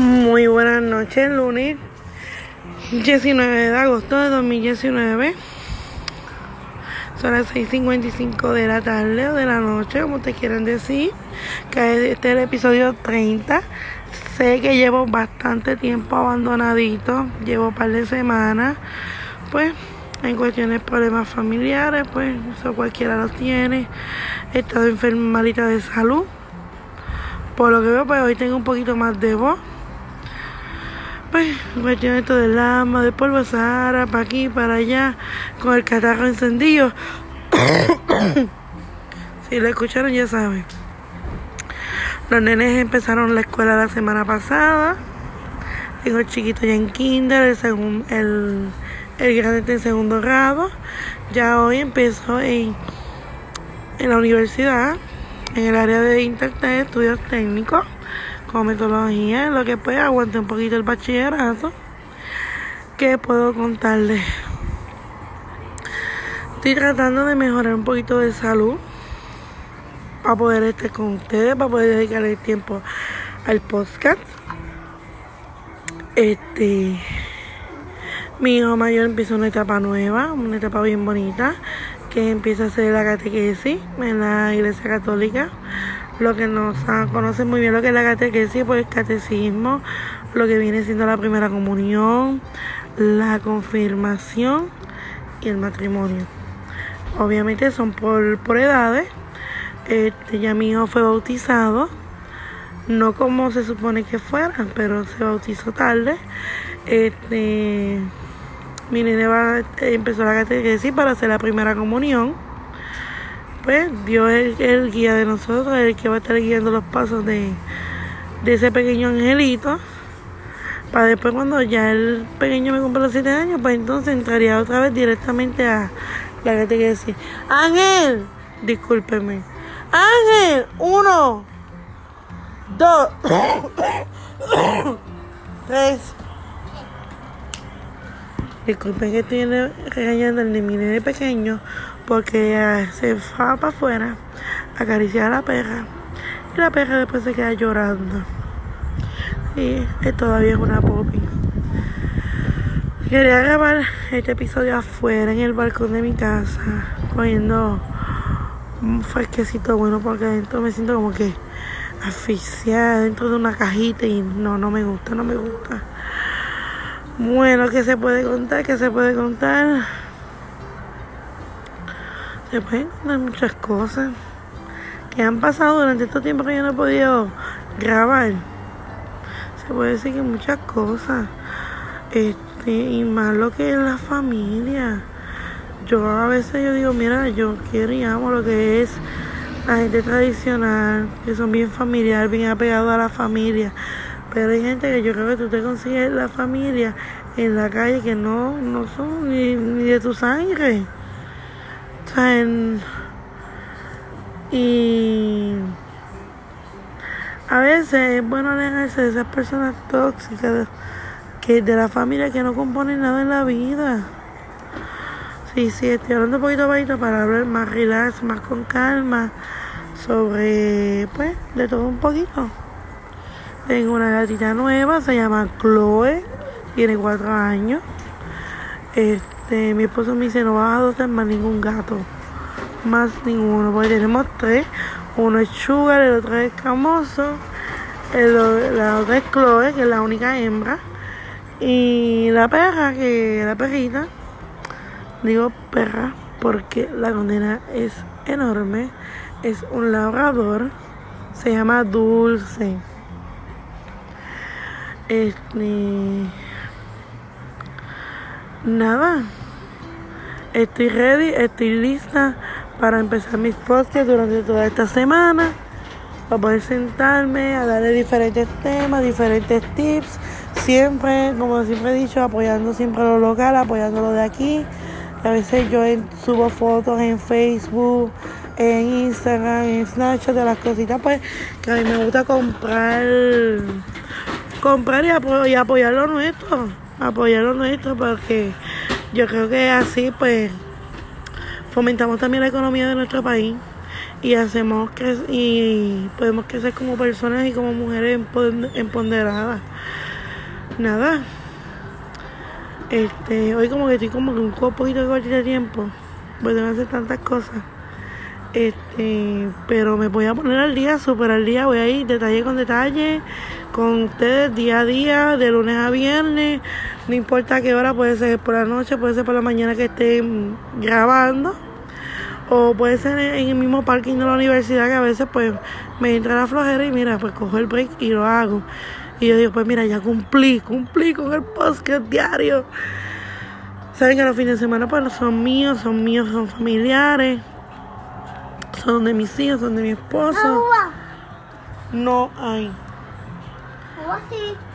Muy buenas noches, lunes 19 de agosto de 2019. Son las 6.55 de la tarde o de la noche, como te quieran decir. Que este es el episodio 30. Sé que llevo bastante tiempo abandonadito, llevo un par de semanas. Pues en cuestiones problemas familiares, pues eso cualquiera lo tiene. He estado enferma malita de salud. Por lo que veo, pues hoy tengo un poquito más de voz. Pues, cuestión esto del alma, de polvo Sahara, para aquí, para allá, con el catarro encendido. si lo escucharon, ya saben. Los nenes empezaron la escuela la semana pasada. Tengo el chiquito ya en kinder, el, segundo, el, el grande en segundo grado. Ya hoy empezó en, en la universidad, en el área de internet, estudios técnicos con metodología, lo que pues aguante un poquito el bachillerato. ¿Qué puedo contarles? Estoy tratando de mejorar un poquito de salud para poder estar con ustedes, para poder dedicarle tiempo al podcast. Este, mi hijo mayor empieza una etapa nueva, una etapa bien bonita, que empieza a hacer la catequesis en la iglesia católica lo que nos conocen muy bien lo que es la catequesis, pues catecismo, lo que viene siendo la primera comunión, la confirmación y el matrimonio. Obviamente son por, por edades. Este, ya mi hijo fue bautizado, no como se supone que fuera, pero se bautizó tarde. Este, mi nene va, empezó la catequesis para hacer la primera comunión pues Dios es el guía de nosotros, el que va a estar guiando los pasos de, ese pequeño angelito. Para después cuando ya el pequeño me cumple los siete años, pues entonces entraría otra vez directamente a la que te quiere decir. Ángel, discúlpeme. Ángel, uno, dos, tres. Disculpen que estoy regañando al mi de pequeño porque se va para afuera a acariciar a la perra y la perra después se queda llorando y todavía es una popi quería grabar este episodio afuera en el balcón de mi casa cogiendo un fresquecito bueno porque adentro me siento como que asfixiada dentro de una cajita y no, no me gusta, no me gusta. Bueno, ¿qué se puede contar? ¿Qué se puede contar? Se pueden contar muchas cosas que han pasado durante este tiempo que yo no he podido grabar. Se puede decir que muchas cosas. Este, y más lo que es la familia. Yo a veces yo digo, mira, yo quiero y amo lo que es la gente tradicional, que son bien familiar, bien apegados a la familia. Pero hay gente que yo creo que tú te consigues la familia en la calle que no, no son ni, ni de tu sangre y a veces es bueno alejarse de esas personas tóxicas que de la familia que no componen nada en la vida. Sí, sí, estoy hablando un poquito bajito para hablar más relax, más con calma sobre, pues, de todo un poquito. Tengo una gatita nueva, se llama Chloe, tiene cuatro años. Este, este, mi esposo me dice, no vas a adoptar más ningún gato. Más ninguno, porque tenemos tres. Uno es Sugar, el otro es Camoso, el, la otra es Chloe, que es la única hembra. Y la perra, que la perrita, digo perra, porque la condena es enorme. Es un labrador, se llama Dulce. Este. Nada. Estoy ready, estoy lista para empezar mis podcasts durante toda esta semana. Para poder sentarme a darle diferentes temas, diferentes tips. Siempre, como siempre he dicho, apoyando siempre lo local, apoyando lo de aquí. A veces yo subo fotos en Facebook, en Instagram, en Snapchat de las cositas pues que a mí me gusta comprar comprar y, apoyar lo nuestro apoyar lo nuestro porque yo creo que así pues fomentamos también la economía de nuestro país y hacemos que y podemos crecer como personas y como mujeres empoderadas. Nada. Este, hoy como que estoy como que un poquito de tiempo. Pues tengo que hacer tantas cosas. Este, pero me voy a poner al día, super al día, voy a ir detalle con detalle con ustedes día a día, de lunes a viernes, no importa qué hora, puede ser por la noche, puede ser por la mañana que estén grabando, o puede ser en el mismo parking de la universidad que a veces pues me entra la flojera y mira, pues cojo el break y lo hago. Y yo digo, pues mira, ya cumplí, cumplí con el podcast diario. Saben que los fines de semana pues son míos, son míos, son familiares son de mis hijos, son de mi esposo. No hay.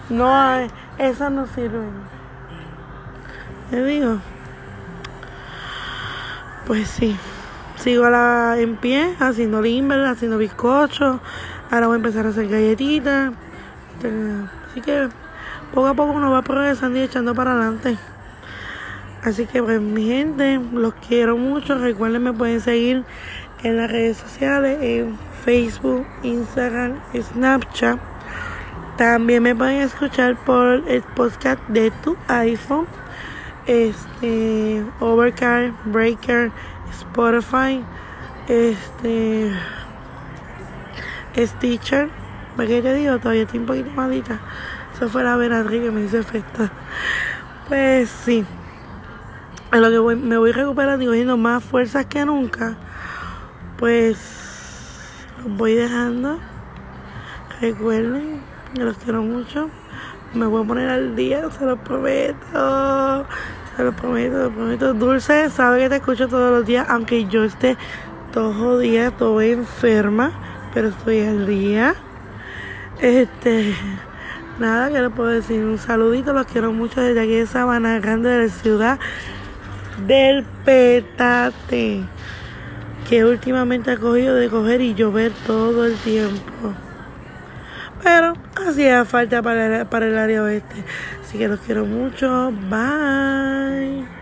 No hay. Esas no sirven. Te digo. Pues sí. Sigo la, en pie haciendo limber, haciendo bizcocho. Ahora voy a empezar a hacer galletitas. Este, así que poco a poco uno va progresando y echando para adelante. Así que pues mi gente, los quiero mucho. Recuerden me pueden seguir en las redes sociales, en Facebook, Instagram, Snapchat. También me pueden escuchar por el podcast de tu iPhone, este, Overcar, Breaker, Spotify, este, Stitcher. qué te digo, todavía estoy un poquito malita. Eso fue la Benadryl que me hizo efecto. Pues sí. En lo que me voy recuperando y cogiendo más fuerzas que nunca pues los voy dejando. Recuerden que los quiero mucho. Me voy a poner al día, se lo prometo. Se lo prometo, lo prometo. Dulce, sabe que te escucho todos los días, aunque yo esté todo día, todo enferma, pero estoy al día. Este, nada que le puedo decir. Un saludito, los quiero mucho desde aquí de Sabana Grande de la ciudad del Petate que últimamente ha cogido de coger y llover todo el tiempo. Pero hacía falta para, para el área oeste. Así que los quiero mucho. Bye.